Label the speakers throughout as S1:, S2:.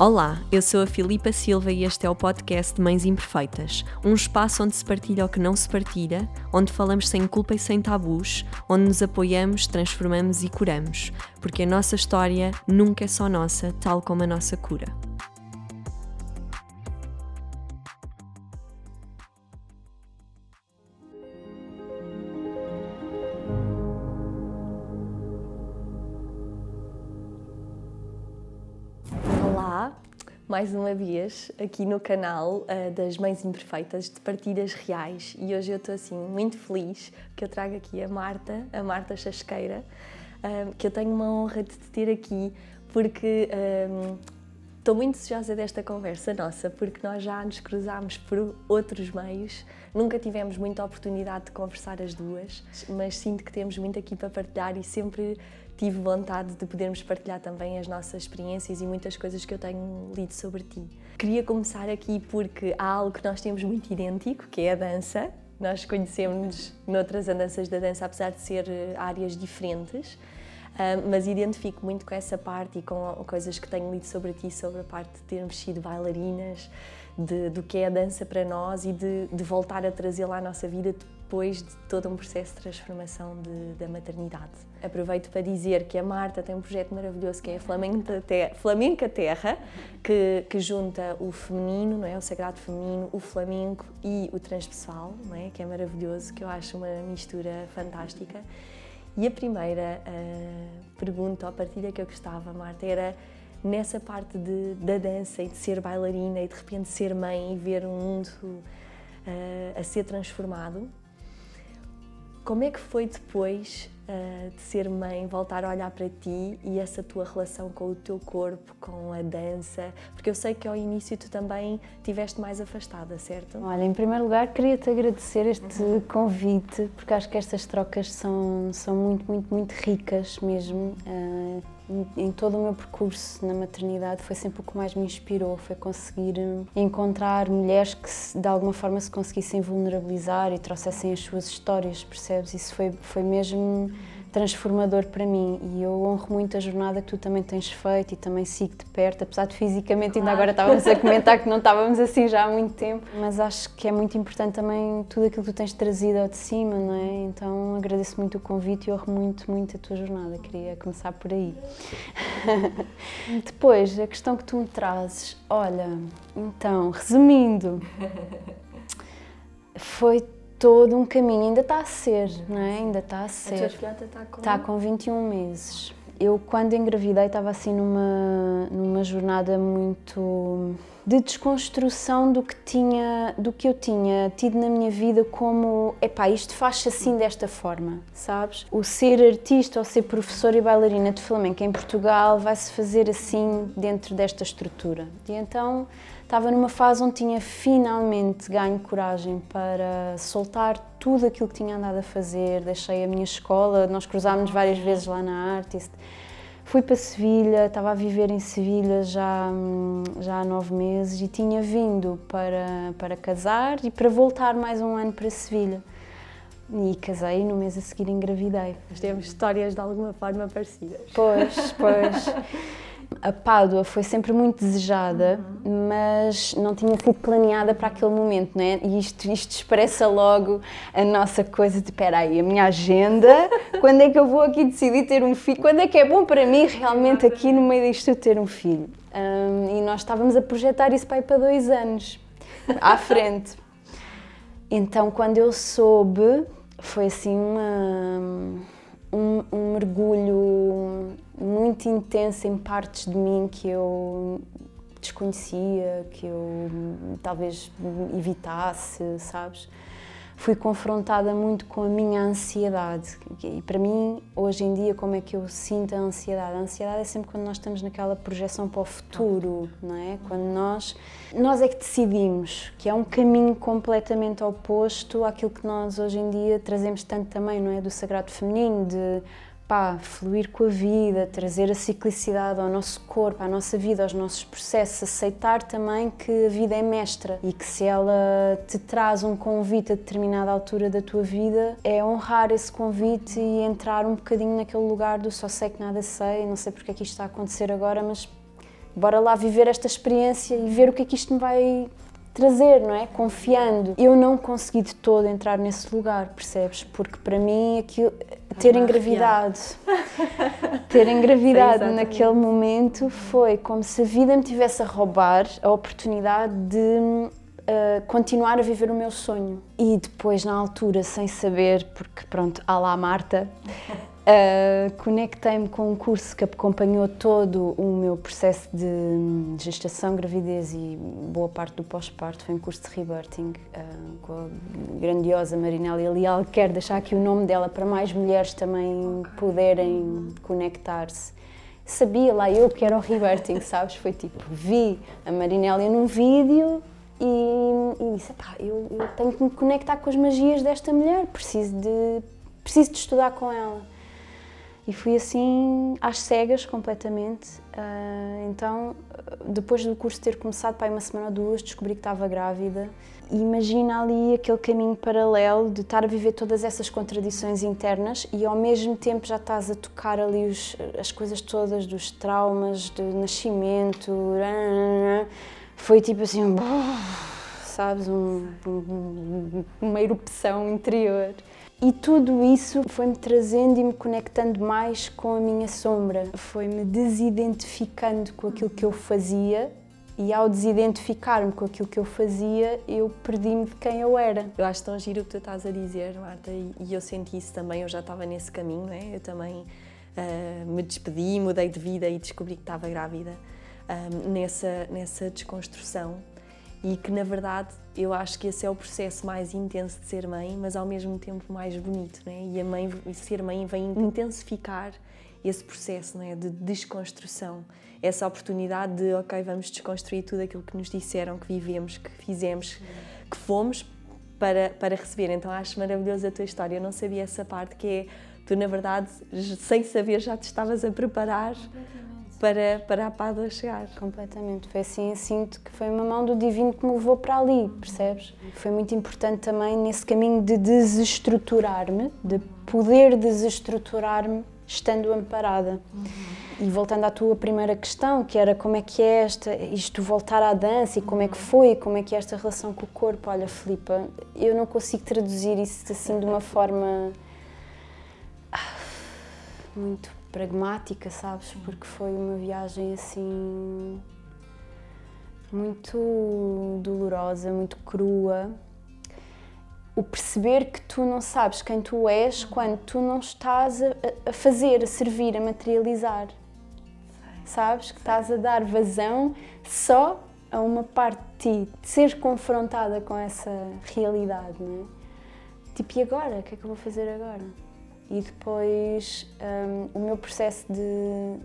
S1: Olá, eu sou a Filipa Silva e este é o podcast de Mães Imperfeitas, um espaço onde se partilha o que não se partilha, onde falamos sem culpa e sem tabus, onde nos apoiamos, transformamos e curamos, porque a nossa história nunca é só nossa, tal como a nossa cura. Mais uma vez aqui no canal uh, das Mães Imperfeitas de Partilhas Reais. E hoje eu estou assim muito feliz que eu trago aqui a Marta, a Marta Chasqueira, uh, que eu tenho uma honra de te ter aqui porque um, estou muito desejosa desta conversa nossa porque nós já nos cruzámos por outros meios, nunca tivemos muita oportunidade de conversar as duas, mas sinto que temos muito aqui para partilhar e sempre tive vontade de podermos partilhar também as nossas experiências e muitas coisas que eu tenho lido sobre ti. Queria começar aqui porque há algo que nós temos muito idêntico, que é a dança. Nós conhecemos noutras andanças da dança, apesar de ser eh, áreas diferentes, mas identifico muito com essa parte e com coisas que tenho lido sobre ti, sobre a parte de termos sido bailarinas, de, do que é a dança para nós e de, de voltar a trazê-la à nossa vida depois de todo um processo de transformação de, da maternidade. Aproveito para dizer que a Marta tem um projeto maravilhoso que é a Flamenca Terra, Flamenca Terra que, que, junta o feminino, não é? o sagrado feminino, o flamenco e o transpessoal, não é? que é maravilhoso, que eu acho uma mistura fantástica. E a primeira uh, pergunta ou partilha que eu gostava, Marta, era nessa parte de, da dança e de ser bailarina e de repente ser mãe e ver um mundo uh, a ser transformado. Como é que foi depois uh, de ser mãe, voltar a olhar para ti e essa tua relação com o teu corpo, com a dança? Porque eu sei que ao início tu também estiveste mais afastada, certo?
S2: Olha, em primeiro lugar queria-te agradecer este uhum. convite, porque acho que estas trocas são, são muito, muito, muito ricas mesmo. Uh, em todo o meu percurso na maternidade foi sempre o que mais me inspirou, foi conseguir hum, encontrar mulheres que de alguma forma se conseguissem vulnerabilizar e trouxessem as suas histórias, percebes? Isso foi, foi mesmo transformador para mim e eu honro muito a jornada que tu também tens feito e também sigo de perto, apesar de fisicamente claro. ainda agora estávamos a comentar que não estávamos assim já há muito tempo, mas acho que é muito importante também tudo aquilo que tu tens trazido ao de cima, não é? Então agradeço muito o convite e honro muito, muito a tua jornada, queria começar por aí. Depois, a questão que tu me trazes, olha, então, resumindo, foi todo um caminho, ainda está a ser, não é? Ainda está a ser. A
S1: tua filhota está com...
S2: Está com 21 meses. Eu, quando engravidei, estava assim numa, numa jornada muito de desconstrução do que tinha, do que eu tinha tido na minha vida como, epá, isto faz-se assim desta forma, sabes? O ser artista ou ser professora e bailarina de flamenco em Portugal vai-se fazer assim dentro desta estrutura. E então Estava numa fase onde tinha finalmente ganho coragem para soltar tudo aquilo que tinha andado a fazer. Deixei a minha escola, nós cruzámos várias vezes lá na Artist. Fui para Sevilha, estava a viver em Sevilha já, já há nove meses e tinha vindo para, para casar e para voltar mais um ano para Sevilha. E casei e no mês a seguir engravidei.
S1: Nós temos histórias de alguma forma parecidas.
S2: Pois, pois. A Pádua foi sempre muito desejada, uhum. mas não tinha sido planeada para aquele momento, não é? E isto, isto expressa logo a nossa coisa de, espera aí, a minha agenda, quando é que eu vou aqui decidir ter um filho? Quando é que é bom para mim realmente aqui no meio disto ter um filho? Um, e nós estávamos a projetar isso para, para dois anos, à frente. Então, quando eu soube, foi assim uma, um, um mergulho muito intensa em partes de mim que eu desconhecia, que eu talvez evitasse, sabes? Fui confrontada muito com a minha ansiedade. E para mim, hoje em dia, como é que eu sinto a ansiedade? A ansiedade é sempre quando nós estamos naquela projeção para o futuro, não é? Quando nós nós é que decidimos, que é um caminho completamente oposto àquilo que nós hoje em dia trazemos tanto também, não é, do sagrado feminino, de pá, fluir com a vida, trazer a ciclicidade ao nosso corpo, à nossa vida, aos nossos processos, aceitar também que a vida é mestra e que se ela te traz um convite a determinada altura da tua vida, é honrar esse convite e entrar um bocadinho naquele lugar do só sei que nada sei, não sei porque é que isto está a acontecer agora, mas bora lá viver esta experiência e ver o que é que isto me vai trazer, não é? Confiando. Eu não consegui de todo entrar nesse lugar, percebes? Porque para mim aquilo, ter engravidado, ter engravidado naquele momento foi como se a vida me tivesse a roubar a oportunidade de uh, continuar a viver o meu sonho. E depois, na altura, sem saber, porque pronto, há lá a Marta, uh, conectei-me com um curso que acompanhou todo o meu processo de gestação, gravidez e boa parte do pós-parto. Foi um curso de rebirthing uh, com a grandiosa Marinélia Leal. Quero deixar aqui o nome dela para mais mulheres também poderem conectar-se sabia lá eu que era o rebirthing, sabes? Foi tipo, vi a Marinélia num vídeo e, e disse, pá, eu, eu, tenho que me conectar com as magias desta mulher, preciso de, preciso de estudar com ela. E fui assim às cegas completamente. Uh, então, depois do curso ter começado, pá, uma semana ou duas, descobri que estava grávida. E imagina ali aquele caminho paralelo de estar a viver todas essas contradições internas e ao mesmo tempo já estás a tocar ali os, as coisas todas dos traumas, do nascimento foi tipo assim, um, sabes, um, uma erupção interior. E tudo isso foi-me trazendo e me conectando mais com a minha sombra. Foi-me desidentificando com aquilo que eu fazia e ao desidentificar-me com aquilo que eu fazia, eu perdi-me de quem eu era.
S1: Eu acho tão giro o que tu estás a dizer, Marta, e eu senti isso também, eu já estava nesse caminho, não é? Eu também uh, me despedi, mudei de vida e descobri que estava grávida um, nessa, nessa desconstrução e que na verdade eu acho que esse é o processo mais intenso de ser mãe, mas ao mesmo tempo mais bonito, né? E a mãe, e ser mãe vem intensificar esse processo, né? De desconstrução, essa oportunidade de, ok, vamos desconstruir tudo aquilo que nos disseram, que vivemos, que fizemos, que fomos para para receber. Então acho maravilhosa a tua história. Eu não sabia essa parte que é tu na verdade sem saber já te estavas a preparar para, para a Pádua chegar.
S2: Completamente. Foi assim, sinto que foi uma mão do divino que me levou para ali, percebes? Foi muito importante também nesse caminho de desestruturar-me, de poder desestruturar-me estando amparada. Uhum. E voltando à tua primeira questão, que era como é que é esta, isto voltar à dança e como é que foi, como é que é esta relação com o corpo. Olha, Filipa, eu não consigo traduzir isso assim de uma forma muito pragmática, sabes? Porque foi uma viagem assim muito dolorosa, muito crua. O perceber que tu não sabes quem tu és quando tu não estás a, a fazer, a servir, a materializar. Sabes? Que estás a dar vazão só a uma parte de ti, de ser confrontada com essa realidade, não é? Tipo, e agora? O que é que eu vou fazer agora? E depois um, o meu processo de,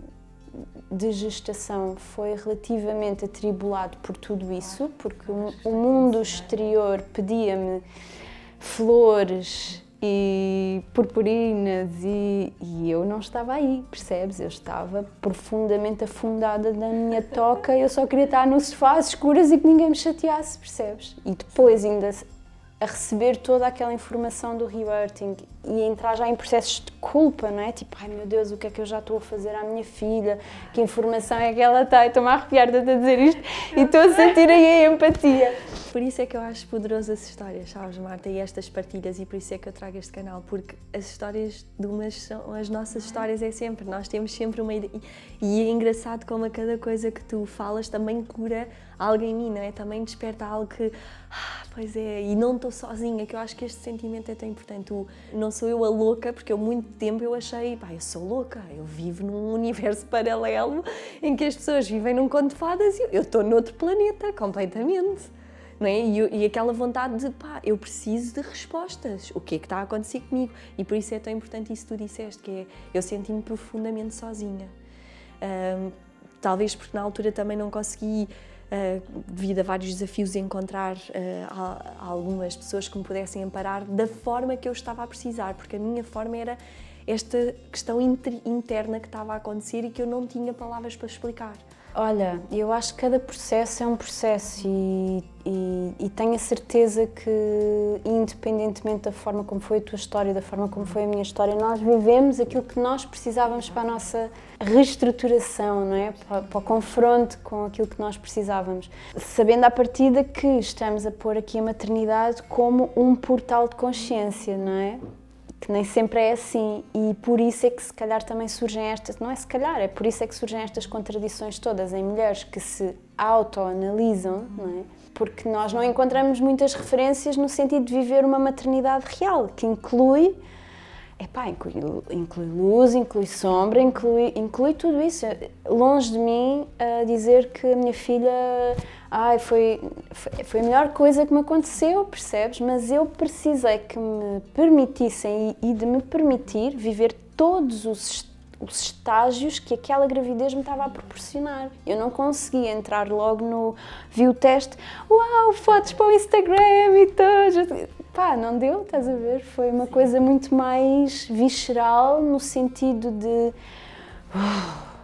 S2: de gestação foi relativamente atribulado por tudo isso, porque o, o mundo exterior pedia-me flores e purpurinas e, e, eu não estava aí, percebes? Eu estava profundamente afundada na minha toca, eu só queria estar no sofá às escuras e que ninguém me chateasse, percebes? E depois ainda a receber toda aquela informação do rebirthing e entrar já em processos de culpa, não é? Tipo, ai meu Deus, o que é que eu já estou a fazer à minha filha? Que informação é que ela está? Estou-me a arrepiar de dizer isto e estou a sentir aí a empatia.
S1: Por isso é que eu acho poderoso as histórias, sabes, Marta, e estas partilhas, e por isso é que eu trago este canal, porque as histórias de umas são as nossas histórias, é sempre, nós temos sempre uma ideia. E é engraçado como a cada coisa que tu falas também cura algo em mim, não é? Também desperta algo que, ah, pois é, e não estou sozinha, que eu acho que este sentimento é tão importante. Não sou eu a louca, porque eu muito tempo eu achei, pá, eu sou louca, eu vivo num universo paralelo em que as pessoas vivem num conto de fadas e eu estou noutro planeta, completamente não é? E, e, aquela vontade de, pá, eu preciso de respostas. O que é que está a acontecer comigo? E por isso é tão importante isso que tu disseste, que é, eu senti-me profundamente sozinha. Um, talvez porque na altura também não consegui, devido a vários desafios, encontrar uh, algumas pessoas que me pudessem amparar da forma que eu estava a precisar, porque a minha forma era esta questão interna que estava a acontecer e que eu não tinha palavras para explicar.
S2: Olha, eu acho que cada processo é um processo e, e, e, tenho a certeza que, independentemente da forma como foi a tua história, da forma como foi a minha história, nós vivemos aquilo que nós precisávamos para a nossa reestruturação, não é? Para, para o confronto com aquilo que nós precisávamos. Sabendo à partida que estamos a pôr aqui a maternidade como um portal de consciência, não é? que nem sempre é assim e por isso é que se calhar também surgem estas, não é se calhar, é por isso é que surgem estas contradições todas em mulheres que se autoanalisam, não é? Porque nós não encontramos muitas referências no sentido de viver uma maternidade real, que inclui Epá, inclui, inclui luz, inclui sombra, inclui, inclui tudo isso. Longe de mim a dizer que a minha filha ai, foi, foi a melhor coisa que me aconteceu, percebes? Mas eu precisei que me permitissem e, e de me permitir viver todos os, os estágios que aquela gravidez me estava a proporcionar. Eu não conseguia entrar logo no. Vi o teste, uau, fotos para o Instagram e tudo. Pá, não deu, estás a ver? Foi uma coisa muito mais visceral no sentido de. Uh,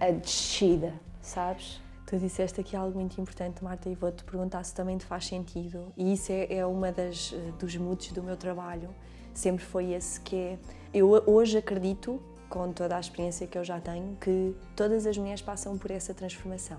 S2: a, a descida, sabes?
S1: Tu disseste aqui algo muito importante, Marta, e vou-te perguntar se também te faz sentido. E isso é, é uma das eh, dos moods do meu trabalho. Sempre foi esse que é. Eu hoje acredito, com toda a experiência que eu já tenho, que todas as mulheres passam por essa transformação.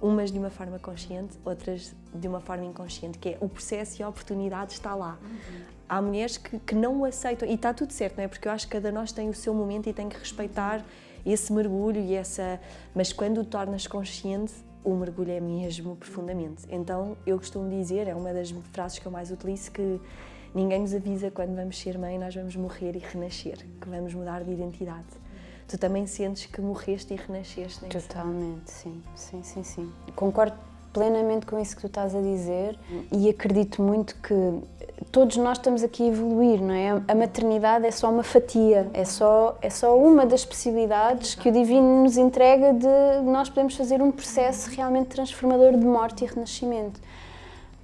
S1: Umas de uma forma consciente, outras de uma forma inconsciente, que é o processo e a oportunidade está lá. Uhum. Há mulheres que, que não o aceitam, e está tudo certo, não é? Porque eu acho que cada nós tem o seu momento e tem que respeitar esse mergulho e essa. Mas quando o tornas consciente, o mergulho é mesmo profundamente. Então eu costumo dizer, é uma das frases que eu mais utilizo, que ninguém nos avisa quando vamos ser mãe, nós vamos morrer e renascer, que vamos mudar de identidade. Tu também sentes que morreste e renasceste, não
S2: é? Totalmente, sim, sim, sim, sim. Concordo plenamente com isso que tu estás a dizer e acredito muito que todos nós estamos aqui a evoluir, não é? A maternidade é só uma fatia, é só, é só uma das possibilidades que o Divino nos entrega de nós podemos fazer um processo realmente transformador de morte e renascimento.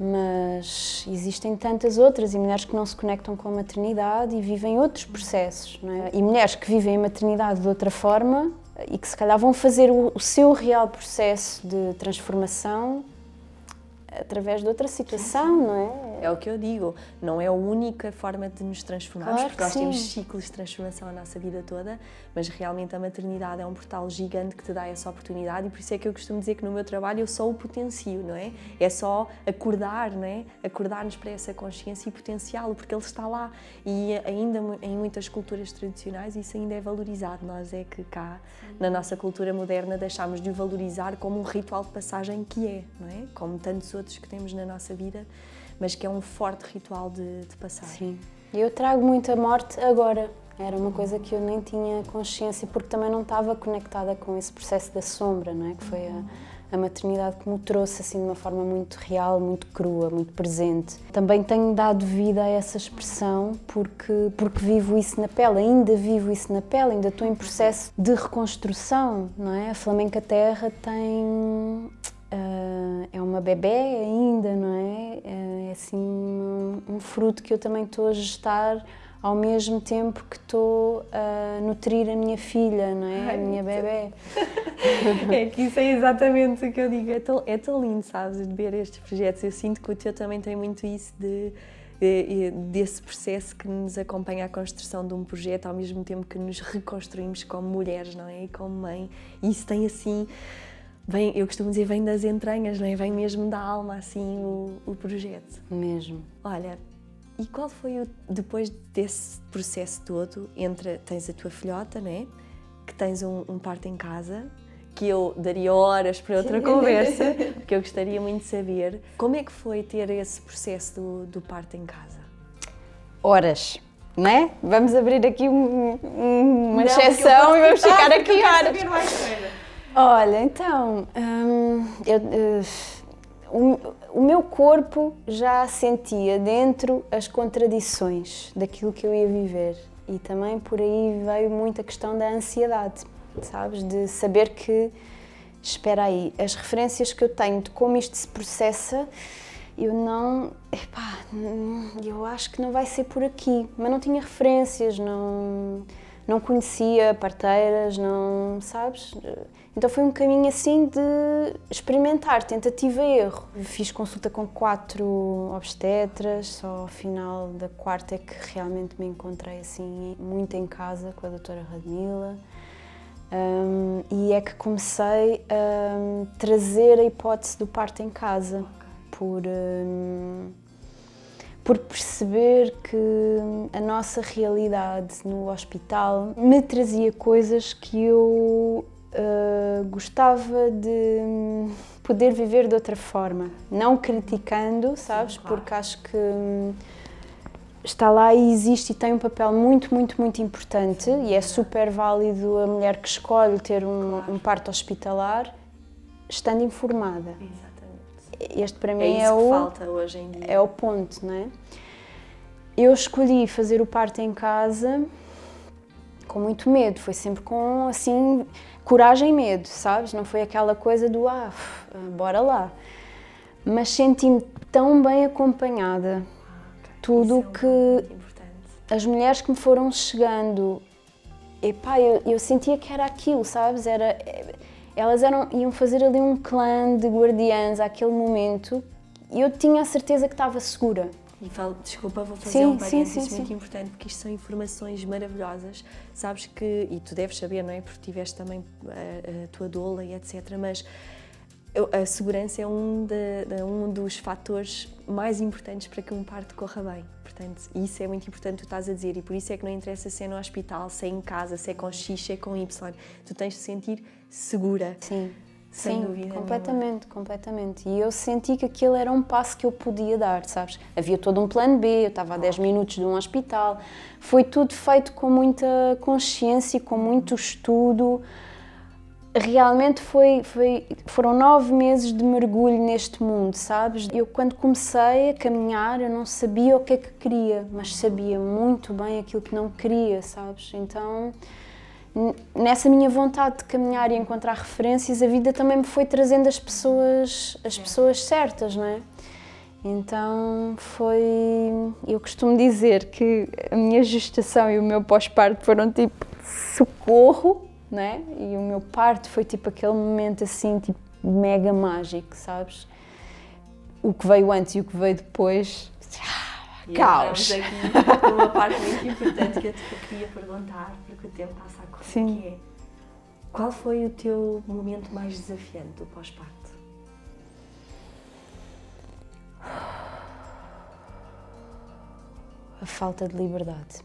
S2: Mas existem tantas outras e mulheres que não se conectam com a maternidade e vivem outros processos, é? E mulheres que vivem a maternidade de outra forma e que se calhar vão fazer o, o seu real processo de transformação através de outra situação, não é?
S1: É o que eu digo, não é a única forma de nos transformarmos, claro porque nós sim. temos ciclos de transformação a nossa vida toda, mas realmente a maternidade é um portal gigante que te dá essa oportunidade e por isso é que eu costumo dizer que no meu trabalho eu só o potencio, não é? É só acordar, não é? Acordar-nos para essa consciência e potenciá-lo, porque ele está lá e ainda em muitas culturas tradicionais isso ainda é valorizado. Nós é que cá, na nossa cultura moderna, deixamos de o valorizar como um ritual de passagem que é, não é? Como tantos outros que temos na nossa vida mas que é um forte ritual de, de passagem.
S2: Sim. Eu trago muita morte agora. Era uma coisa que eu nem tinha consciência porque também não estava conectada com esse processo da sombra, não é? Que foi a, a maternidade que me trouxe assim de uma forma muito real, muito crua, muito presente. Também tenho dado vida a essa expressão porque porque vivo isso na pele, ainda vivo isso na pele, ainda estou em processo de reconstrução, não é? A Flamenca Terra tem Uh, é uma bebê ainda, não é? Uh, é assim um, um, fruto que eu também estou a gestar ao mesmo tempo que estou a nutrir a minha filha, não é? Ai, a minha bebê.
S1: é que isso é exatamente o que eu digo. É tão, é tão lindo, sabes, de ver estes projetos. Eu sinto que o teu também tem muito isso de, de, desse processo que nos acompanha a construção de um projeto ao mesmo tempo que nos reconstruímos como mulheres, não é? E como mãe. E isso tem assim vem, eu costumo dizer, vem das entranhas, não é? Vem mesmo da alma, assim, o, o projeto.
S2: Mesmo.
S1: Olha, e qual foi o, depois desse processo todo, entre, tens a tua filhota, né? Que tens um, um parto em casa, que eu daria horas para outra conversa, porque eu gostaria muito de saber. Como é que foi ter esse processo do, do parto em casa?
S2: Horas não é? Vamos abrir aqui um, um, uma não, exceção e vamos ficar aqui horas. Olha, então, hum, eu, uh, o, o, meu corpo já sentia dentro as contradições daquilo que eu ia viver e também por aí veio muita questão da ansiedade, sabes? De saber que, espera aí, as referências que eu tenho de como isto se processa eu não, epá, eu acho que não vai ser por aqui, mas não tinha referências, não, não conhecia parteiras, não, sabes? Então foi um caminho assim de experimentar, tentativa e erro. Fiz consulta com quatro obstetras, só ao final da quarta é que realmente me encontrei assim muito em casa com a doutora Radmila. Um, e é que comecei a trazer a hipótese do parto em casa, okay. por, um, por perceber que a nossa realidade no hospital me trazia coisas que eu uh, gostava de poder viver de outra forma, não criticando, sabes, Sim, claro. porque acho que está lá e existe e tem um papel muito, muito, muito importante e é super válido a mulher que escolhe ter um, claro. um parto hospitalar estando informada.
S1: Exatamente.
S2: Este para mim
S1: é,
S2: é o
S1: falta hoje em dia.
S2: É o ponto, não é? Eu escolhi fazer o parto em casa com muito medo, foi sempre com assim coragem e medo, sabes? Não foi aquela coisa do ah, bora lá. Mas senti-me tão bem acompanhada tudo
S1: é
S2: que as mulheres que me foram chegando, epá, eu, eu sentia que era aquilo, sabes? Era, elas eram, iam fazer ali um clã de guardiãs àquele momento e eu tinha a certeza que estava segura.
S1: E falo, desculpa, vou fazer sim, um parênteses sim, muito sim. importante, porque isto são informações maravilhosas. Sabes que, e tu deves saber, não é? Porque tiveste também a, a tua doula e etc. Mas a segurança é um, de, um dos fatores mais importantes para que um parto corra bem. Portanto, isso é muito importante, tu estás a dizer, e por isso é que não interessa se é no hospital, se é em casa, se é com X, se é com Y. Tu tens de sentir segura.
S2: Sim.
S1: Sem
S2: Sim,
S1: dúvida
S2: completamente,
S1: nenhuma.
S2: completamente. E eu senti que aquilo era um passo que eu podia dar, sabes? Havia todo um plano B, eu estava a 10 minutos de um hospital. Foi tudo feito com muita consciência, com muito estudo realmente foi, foi, foram nove meses de mergulho neste mundo, sabes? Eu quando comecei a caminhar, eu não sabia o que é que queria, mas sabia muito bem aquilo que não queria, sabes? Então, nessa minha vontade de caminhar e encontrar referências, a vida também me foi trazendo as pessoas, as pessoas certas, não é? Então foi. Eu costumo dizer que a minha gestação e o meu pós-parto foram tipo socorro né? E o meu parto foi tipo aquele momento assim, tipo mega mágico, sabes? O que veio antes e o que veio depois,
S1: e caos. aqui uma parte muito importante que eu te queria perguntar, porque o tempo passa Sim. que é qual foi o teu momento mais desafiante do pós-parto?
S2: A falta de liberdade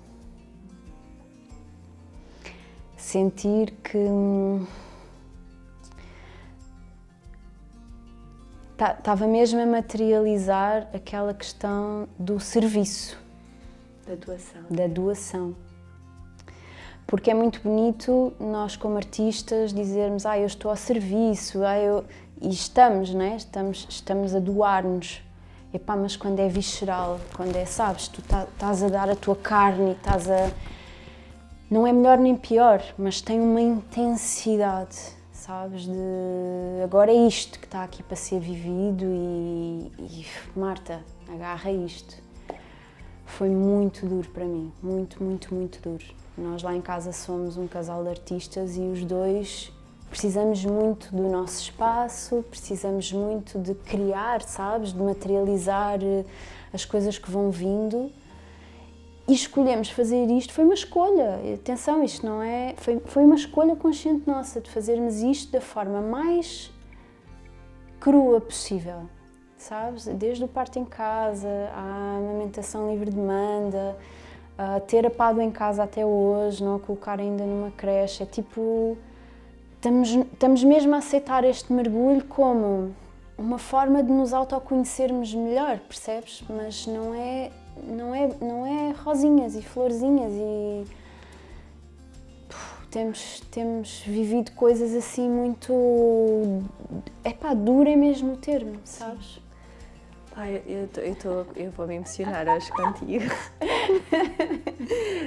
S2: sentir que estava hum, mesmo a materializar aquela questão do serviço.
S1: Da doação.
S2: Da doação. Porque é muito bonito nós, como artistas, dizermos ah, eu estou a serviço, ah, eu... e estamos, né? estamos, estamos a doar-nos. Epá, mas quando é visceral, quando é, sabes, tu tá, estás a dar a tua carne, estás a não é melhor nem pior, mas tem uma intensidade, sabes? De agora é isto que está aqui para ser vivido e, e Marta, agarra isto. Foi muito duro para mim, muito, muito, muito duro. Nós lá em casa somos um casal de artistas e os dois precisamos muito do nosso espaço, precisamos muito de criar, sabes? De materializar eh, as coisas que vão vindo e escolhemos fazer isto, foi uma escolha. Atenção, isto não é. Foi, foi uma escolha consciente nossa de fazermos isto da forma mais crua possível, sabes? Desde o parto em casa, à amamentação livre demanda, a ter a Pado em casa até hoje, não a colocar ainda numa creche. É tipo. Estamos, estamos mesmo a aceitar este mergulho como uma forma de nos autoconhecermos melhor, percebes? Mas não é não é, não é rosinhas e florzinhas e temos, temos vivido coisas assim muito. É pá, dura é mesmo o termo, sabes?
S1: Pai, eu, tô, eu, tô, eu vou me emocionar hoje contigo.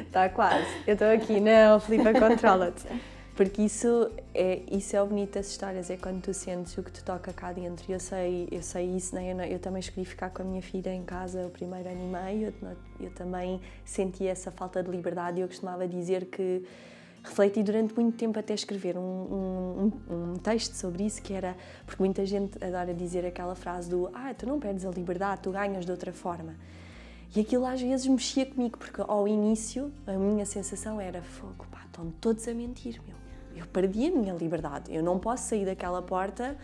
S1: Está quase. Eu estou aqui, não, Filipa, controla-te. Porque isso é, isso é o bonito das histórias, é quando tu sentes o que te toca cá dentro. Eu sei, eu sei isso, né? eu, eu também escolhi ficar com a minha filha em casa o primeiro ano e meio, eu, eu também senti essa falta de liberdade eu costumava dizer que refleti durante muito tempo até escrever um, um, um, texto sobre isso, que era, porque muita gente adora dizer aquela frase do ah, tu não perdes a liberdade, tu ganhas de outra forma. E aquilo às vezes mexia comigo, porque ao início a minha sensação era fogo, pá, estão todos a mentir, meu eu perdi a minha liberdade. Eu não posso sair daquela porta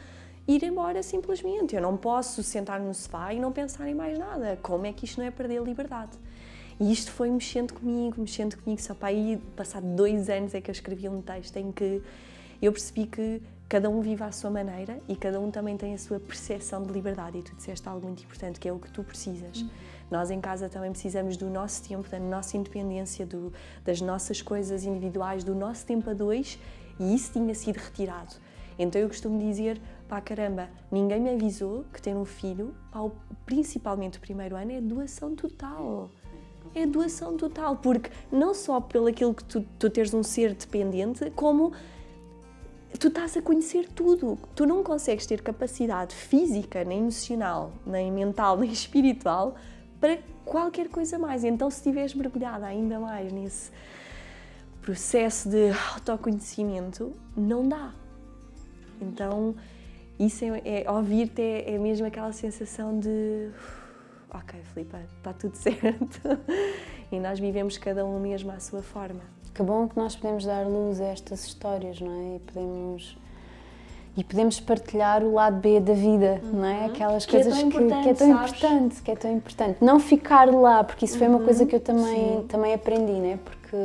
S1: ir embora simplesmente. Eu não posso sentar no sofá e não pensar em mais nada. Como é que isto não é perder a liberdade? E isto foi mexendo comigo, mexendo comigo. Só para aí, passado dois anos, é que eu escrevi um texto em que eu percebi que cada um vive à sua maneira e cada um também tem a sua percepção de liberdade. E tu disseste algo muito importante, que é o que tu precisas. Uhum. Nós em casa também precisamos do nosso tempo, da nossa independência, do, das nossas coisas individuais, do nosso tempo a dois e isso tinha sido retirado. Então eu costumo dizer, pá caramba, ninguém me avisou que ter um filho, pá, principalmente o primeiro ano, é doação total. É doação total, porque não só pelo aquilo que tu, tu teres um ser dependente, como tu estás a conhecer tudo. Tu não consegues ter capacidade física, nem emocional, nem mental, nem espiritual para qualquer coisa mais. Então, se estiveres mergulhada ainda mais nesse, processo de autoconhecimento não dá. Então, isso é, é ouvir-te é, é, mesmo aquela sensação de ok, Filipe, está tudo certo. e nós vivemos cada um mesmo à sua forma.
S2: Que bom que nós podemos dar luz a estas histórias, não é? E podemos e podemos partilhar o lado B da vida, uhum. não é? Aquelas que é coisas é que, que, é tão importante, que é tão importante. Não ficar lá, porque isso foi uma coisa uhum. que eu também, também aprendi, né? Porque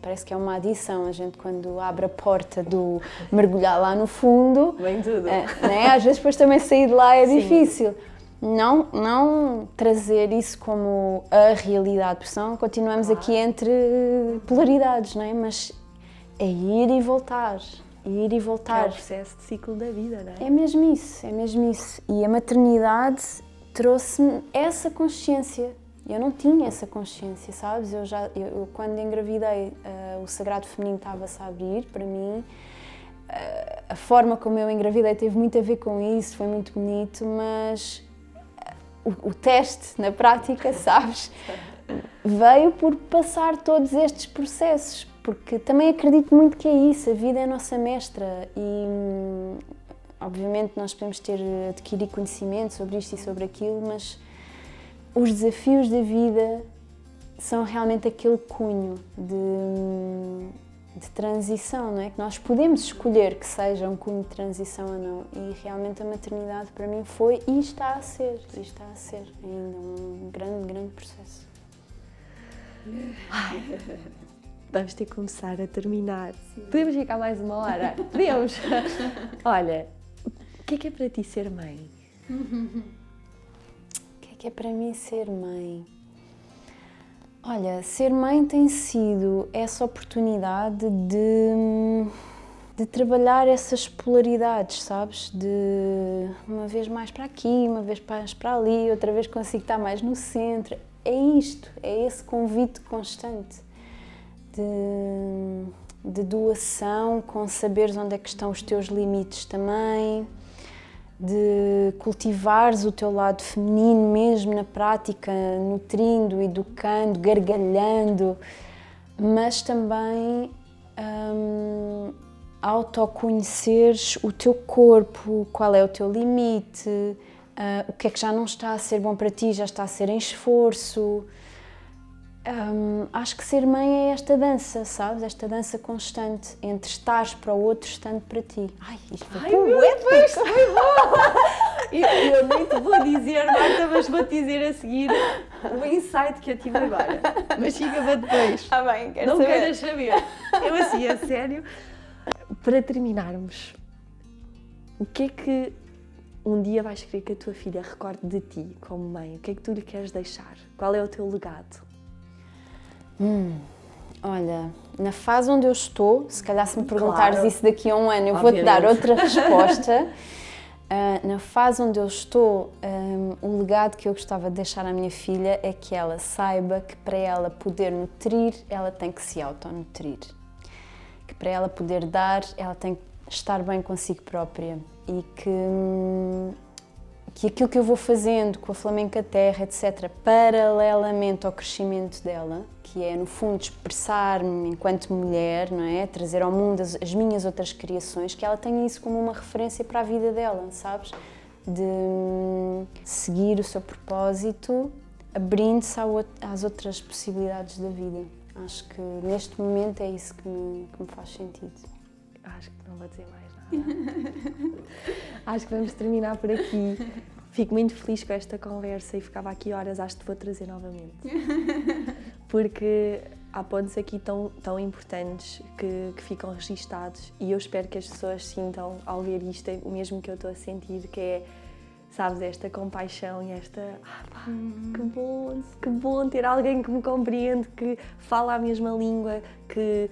S2: parece que é uma adição. A gente, quando abre a porta do mergulhar lá no fundo,
S1: Vem tudo.
S2: É, né? às vezes depois também sair de lá é Sim. difícil. Não, não trazer isso como a realidade, porque senão continuamos aqui entre polaridades, não é? Mas é ir e voltar ir e voltar.
S1: é o processo de ciclo da vida, não é?
S2: É mesmo isso, é mesmo isso. E a maternidade trouxe-me essa consciência. Eu não tinha essa consciência, sabes? Eu já, eu, eu quando engravidei, uh, o sagrado feminino estava-se a abrir para mim. Uh, a forma como eu engravidei teve muito a ver com isso, foi muito bonito, mas o, teste na prática, sabes? Veio por passar todos estes processos, porque também acredito muito que é isso, a vida é a nossa mestra e obviamente nós podemos ter adquirir conhecimento sobre isto e sobre aquilo, mas os desafios da vida são realmente aquele cunho de, de transição, não é? Que nós podemos escolher que seja um cunho de transição ou não. E realmente a maternidade para mim foi e está a ser, e está a ser ainda um grande, grande processo.
S1: vamos ter que começar a terminar. Sim. Podemos ficar mais uma hora? Podemos! Olha, o que é que é para ti ser mãe?
S2: O que é que é para mim ser mãe? Olha, ser mãe tem sido essa oportunidade de, de trabalhar essas polaridades, sabes? De uma vez mais para aqui, uma vez mais para ali, outra vez consigo estar mais no centro. É isto, é esse convite constante de, de doação, com saberes onde é que estão os teus limites também, de cultivares o teu lado feminino mesmo na prática, nutrindo, educando, gargalhando, mas também hum, autoconheceres o teu corpo, qual é o teu limite, uh, o que é que já não está a ser bom para ti, já está a ser em esforço. Um, acho que ser mãe é esta dança, sabes? Esta dança constante entre estares para o outro estando para ti.
S1: Ai, isto foi Ai, poético! foi bom! eu, eu nem te vou dizer, Marta, mas vou-te dizer a seguir o insight que eu tive agora. Mas fica para depois.
S2: Ah, bem, quero
S1: Não
S2: saber.
S1: queiras saber. Eu assim, a sério. Para terminarmos, o que é que um dia vais querer que a tua filha recorde de ti como mãe? O que é que tu lhe queres deixar? Qual é o teu legado?
S2: Hum, olha, na fase onde eu estou, se calhar se me perguntares claro. isso daqui a um ano, eu vou-te dar outra resposta. Uh, na fase onde eu estou, um, o legado que eu gostava de deixar à minha filha é que ela saiba que para ela poder nutrir, ela tem que se autonutrir. que para ela poder dar, ela tem que estar bem consigo própria e que, hum, que aquilo que eu vou fazendo com a Flamenca Terra, etc., paralelamente ao crescimento dela, que é, no fundo, expressar-me enquanto mulher, não é? Trazer ao mundo as, as, minhas outras criações, que ela tenha isso como uma referência para a vida dela, sabes? De hum, seguir o seu propósito, abrindo-se às outras possibilidades da vida. Acho que neste momento é isso que me, que me faz sentido.
S1: Acho que não vou dizer mais. Acho que vamos terminar por aqui. Fico muito feliz com esta conversa e ficava aqui horas, acho que te vou trazer novamente. Porque há pontos aqui tão, tão importantes que, que ficam registados e eu espero que as pessoas sintam ao ver isto o mesmo que eu estou a sentir, que é sabes, esta compaixão e esta. Ah, pá, uhum. Que bom, que bom ter alguém que me compreende, que fala a mesma língua, que,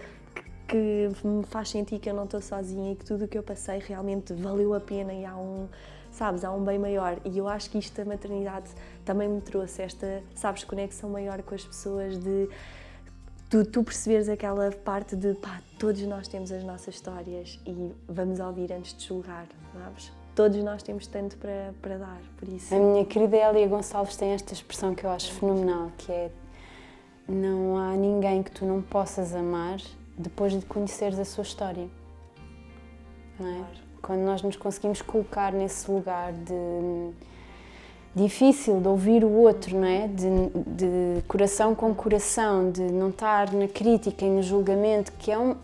S1: que, me faz sentir que eu não estou sozinha e que tudo o que eu passei realmente valeu a pena e há um sabes, há um bem maior. E eu acho que isto da maternidade também me trouxe esta, sabes, conexão maior com as pessoas de tu, tu perceberes aquela parte de pá, todos nós temos as nossas histórias e vamos ouvir antes de julgar, sabes? Todos nós temos tanto para, para dar, por isso.
S2: A minha querida Elia Gonçalves tem esta expressão que eu acho fenomenal, que é não há ninguém que tu não possas amar depois de conheceres a sua história. Não é? Claro quando nós nos conseguimos colocar nesse lugar de difícil de ouvir o outro, não é? De, de, coração com coração, de não estar na crítica e no julgamento, que é um.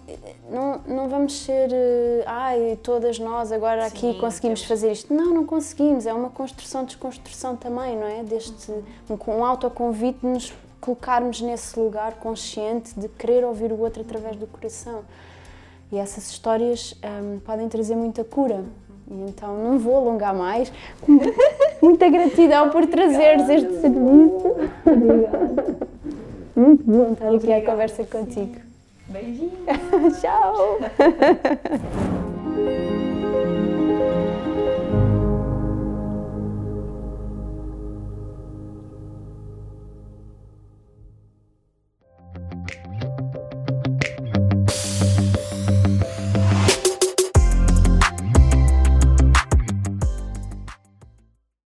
S2: Não, não vamos ser. Eh, ai, todas nós agora aqui Sim, conseguimos temos... fazer isto. Não, não conseguimos. É uma construção, desconstrução também, não é? Deste. Um, um autoconvite nos colocarmos nesse lugar consciente de querer ouvir o outro através do coração. E essas histórias um, podem trazer muita cura. E então não vou alongar mais. Muita gratidão por trazeres este serviço. Obrigada. Muito bom estar aqui à conversa contigo.
S1: Beijinhos.
S2: Tchau.